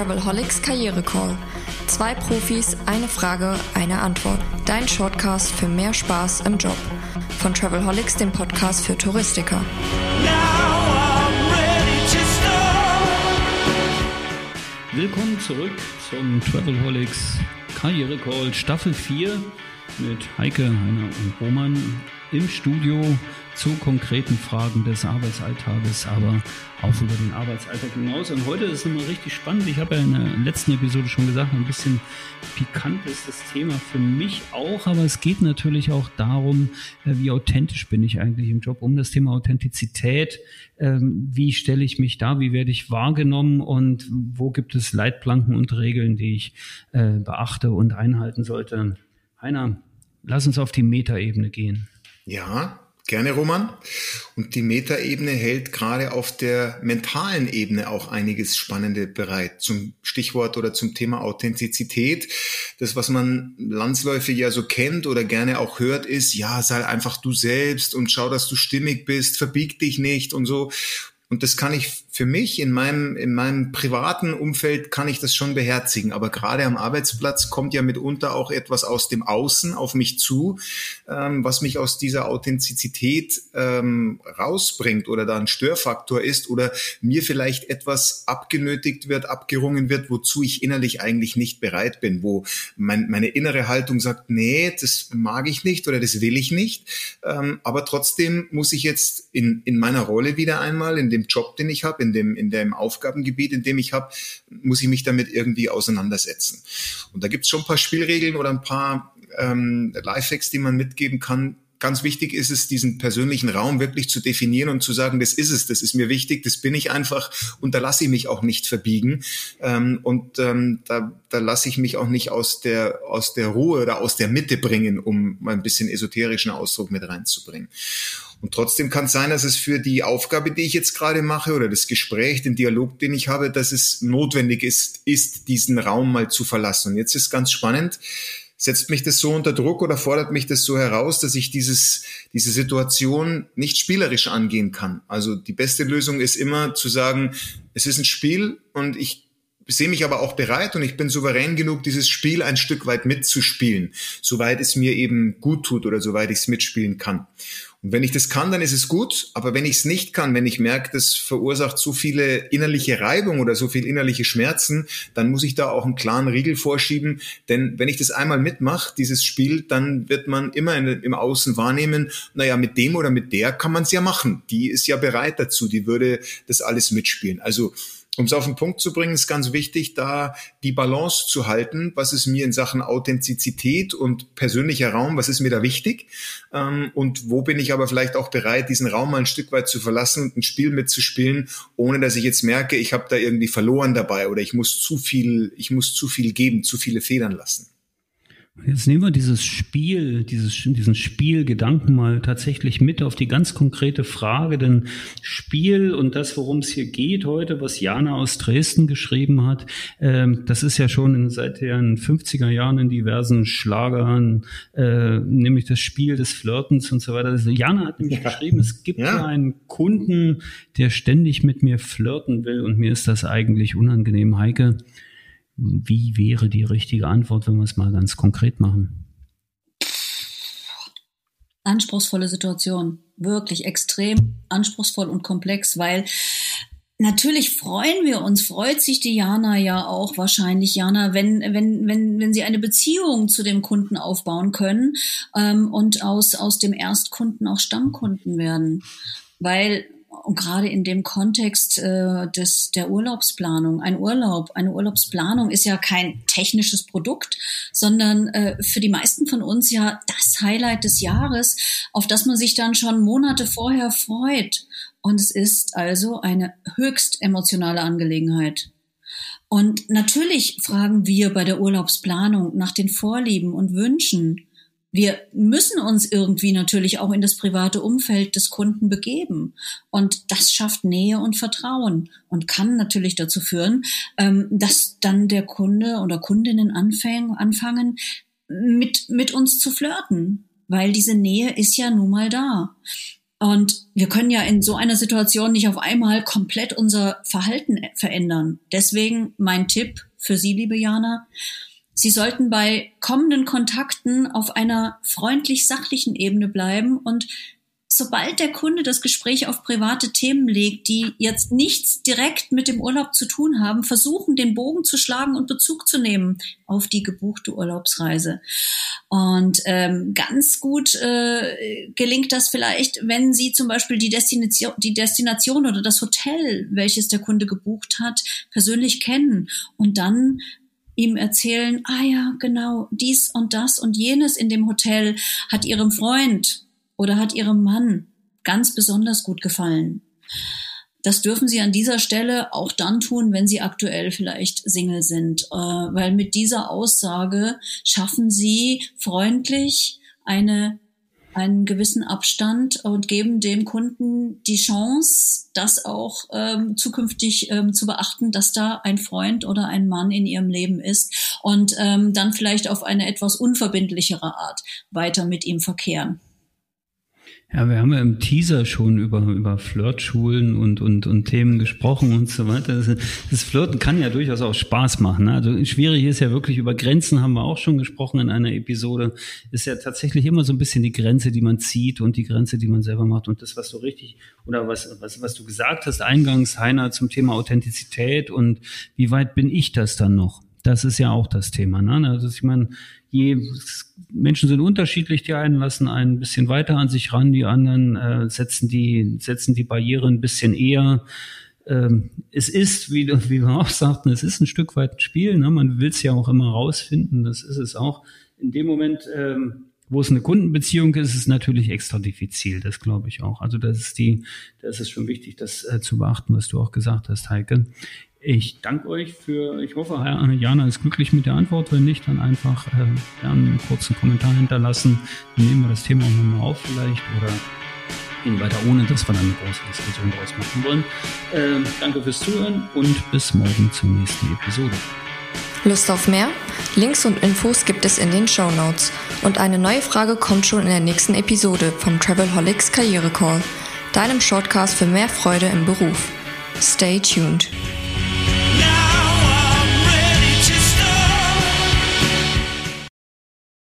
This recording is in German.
Travelholics Karriere Call. Zwei Profis, eine Frage, eine Antwort. Dein Shortcast für mehr Spaß im Job. Von Travelholics, dem Podcast für Touristiker. Willkommen zurück zum Travelholics Karriere Call Staffel 4 mit Heike, Heiner und Roman im Studio zu konkreten Fragen des Arbeitsalltages, aber auch über den Arbeitsalltag hinaus. Und heute ist es nochmal richtig spannend. Ich habe ja in der letzten Episode schon gesagt, ein bisschen pikant ist das Thema für mich auch, aber es geht natürlich auch darum, äh, wie authentisch bin ich eigentlich im Job, um das Thema Authentizität. Ähm, wie stelle ich mich da? Wie werde ich wahrgenommen? Und wo gibt es Leitplanken und Regeln, die ich äh, beachte und einhalten sollte? Heiner, lass uns auf die Metaebene gehen. Ja, gerne, Roman. Und die Metaebene hält gerade auf der mentalen Ebene auch einiges Spannende bereit. Zum Stichwort oder zum Thema Authentizität. Das, was man landsläufig ja so kennt oder gerne auch hört, ist, ja, sei einfach du selbst und schau, dass du stimmig bist, verbieg dich nicht und so. Und das kann ich für mich in meinem, in meinem privaten Umfeld kann ich das schon beherzigen. Aber gerade am Arbeitsplatz kommt ja mitunter auch etwas aus dem Außen auf mich zu, ähm, was mich aus dieser Authentizität ähm, rausbringt oder da ein Störfaktor ist oder mir vielleicht etwas abgenötigt wird, abgerungen wird, wozu ich innerlich eigentlich nicht bereit bin, wo mein, meine innere Haltung sagt, nee, das mag ich nicht oder das will ich nicht. Ähm, aber trotzdem muss ich jetzt in, in meiner Rolle wieder einmal, in dem Job, den ich habe, in dem, in dem Aufgabengebiet, in dem ich habe, muss ich mich damit irgendwie auseinandersetzen. Und da gibt es schon ein paar Spielregeln oder ein paar ähm, Lifehacks, die man mitgeben kann, ganz wichtig ist es, diesen persönlichen Raum wirklich zu definieren und zu sagen, das ist es, das ist mir wichtig, das bin ich einfach und da lasse ich mich auch nicht verbiegen ähm, und ähm, da, da lasse ich mich auch nicht aus der, aus der Ruhe oder aus der Mitte bringen, um mal ein bisschen esoterischen Ausdruck mit reinzubringen. Und trotzdem kann es sein, dass es für die Aufgabe, die ich jetzt gerade mache oder das Gespräch, den Dialog, den ich habe, dass es notwendig ist, ist, diesen Raum mal zu verlassen. Und jetzt ist ganz spannend. Setzt mich das so unter Druck oder fordert mich das so heraus, dass ich dieses, diese Situation nicht spielerisch angehen kann? Also die beste Lösung ist immer zu sagen, es ist ein Spiel und ich sehe mich aber auch bereit und ich bin souverän genug, dieses Spiel ein Stück weit mitzuspielen, soweit es mir eben gut tut oder soweit ich es mitspielen kann. Und wenn ich das kann, dann ist es gut. Aber wenn ich es nicht kann, wenn ich merke, das verursacht so viele innerliche Reibung oder so viel innerliche Schmerzen, dann muss ich da auch einen klaren Riegel vorschieben. Denn wenn ich das einmal mitmache, dieses Spiel, dann wird man immer in, im Außen wahrnehmen, naja, mit dem oder mit der kann man es ja machen. Die ist ja bereit dazu, die würde das alles mitspielen. Also um es auf den Punkt zu bringen, ist ganz wichtig, da die Balance zu halten. Was ist mir in Sachen Authentizität und persönlicher Raum, was ist mir da wichtig? Ähm, und wo bin ich aber vielleicht auch bereit, diesen Raum mal ein Stück weit zu verlassen und ein Spiel mitzuspielen, ohne dass ich jetzt merke, ich habe da irgendwie verloren dabei oder ich muss zu viel, ich muss zu viel geben, zu viele Federn lassen. Jetzt nehmen wir dieses Spiel, dieses, diesen Spielgedanken mal tatsächlich mit auf die ganz konkrete Frage, denn Spiel und das, worum es hier geht heute, was Jana aus Dresden geschrieben hat, ähm, das ist ja schon seit den 50er Jahren in diversen Schlagern, äh, nämlich das Spiel des Flirtens und so weiter. Also Jana hat nämlich ja. geschrieben, es gibt ja. einen Kunden, der ständig mit mir flirten will und mir ist das eigentlich unangenehm. Heike, wie wäre die richtige Antwort, wenn wir es mal ganz konkret machen? Anspruchsvolle Situation, wirklich extrem anspruchsvoll und komplex, weil Natürlich freuen wir uns, freut sich die Jana ja auch wahrscheinlich, Jana, wenn, wenn, wenn, wenn sie eine Beziehung zu dem Kunden aufbauen können ähm, und aus, aus dem Erstkunden auch Stammkunden werden. Weil und gerade in dem Kontext äh, des, der Urlaubsplanung, ein Urlaub, eine Urlaubsplanung ist ja kein technisches Produkt, sondern äh, für die meisten von uns ja das Highlight des Jahres, auf das man sich dann schon Monate vorher freut. Und es ist also eine höchst emotionale Angelegenheit. Und natürlich fragen wir bei der Urlaubsplanung nach den Vorlieben und Wünschen. Wir müssen uns irgendwie natürlich auch in das private Umfeld des Kunden begeben. Und das schafft Nähe und Vertrauen und kann natürlich dazu führen, ähm, dass dann der Kunde oder Kundinnen anfangen, mit, mit uns zu flirten, weil diese Nähe ist ja nun mal da. Und wir können ja in so einer Situation nicht auf einmal komplett unser Verhalten verändern. Deswegen mein Tipp für Sie, liebe Jana, Sie sollten bei kommenden Kontakten auf einer freundlich sachlichen Ebene bleiben und sobald der Kunde das Gespräch auf private Themen legt, die jetzt nichts direkt mit dem Urlaub zu tun haben, versuchen, den Bogen zu schlagen und Bezug zu nehmen auf die gebuchte Urlaubsreise. Und ähm, ganz gut äh, gelingt das vielleicht, wenn Sie zum Beispiel die Destination, die Destination oder das Hotel, welches der Kunde gebucht hat, persönlich kennen und dann ihm erzählen, ah ja, genau, dies und das und jenes in dem Hotel hat ihrem Freund oder hat ihrem Mann ganz besonders gut gefallen. Das dürfen Sie an dieser Stelle auch dann tun, wenn Sie aktuell vielleicht Single sind, äh, weil mit dieser Aussage schaffen Sie freundlich eine einen gewissen Abstand und geben dem Kunden die Chance, das auch ähm, zukünftig ähm, zu beachten, dass da ein Freund oder ein Mann in ihrem Leben ist und ähm, dann vielleicht auf eine etwas unverbindlichere Art weiter mit ihm verkehren. Ja, wir haben ja im Teaser schon über, über Flirtschulen und, und, und Themen gesprochen und so weiter. Das, das Flirten kann ja durchaus auch Spaß machen. Ne? Also schwierig ist ja wirklich, über Grenzen haben wir auch schon gesprochen in einer Episode, ist ja tatsächlich immer so ein bisschen die Grenze, die man zieht und die Grenze, die man selber macht. Und das, was du richtig, oder was, was, was du gesagt hast eingangs, Heiner, zum Thema Authentizität und wie weit bin ich das dann noch? Das ist ja auch das Thema. Ne? Also ich meine, je Menschen sind unterschiedlich, die einen lassen ein bisschen weiter an sich ran, die anderen äh, setzen die setzen die Barriere ein bisschen eher. Ähm, es ist, wie, wie wir auch sagten, es ist ein Stück weit ein Spiel. Ne? Man will es ja auch immer rausfinden. Das ist es auch. In dem Moment, ähm, wo es eine Kundenbeziehung ist, ist es natürlich extra diffizil. Das glaube ich auch. Also das ist die, das ist schon wichtig, das äh, zu beachten, was du auch gesagt hast, Heike. Ich danke euch für, ich hoffe, Jana ist glücklich mit der Antwort. Wenn nicht, dann einfach äh, gerne einen kurzen Kommentar hinterlassen. Dann nehmen wir das Thema auch nochmal auf vielleicht oder gehen weiter, ohne dass wir dann eine große Diskussion draus machen wollen. Äh, danke fürs Zuhören und bis morgen zur nächsten Episode. Lust auf mehr? Links und Infos gibt es in den Show Notes. Und eine neue Frage kommt schon in der nächsten Episode vom Travelholics Karriere Call, deinem Shortcast für mehr Freude im Beruf. Stay tuned.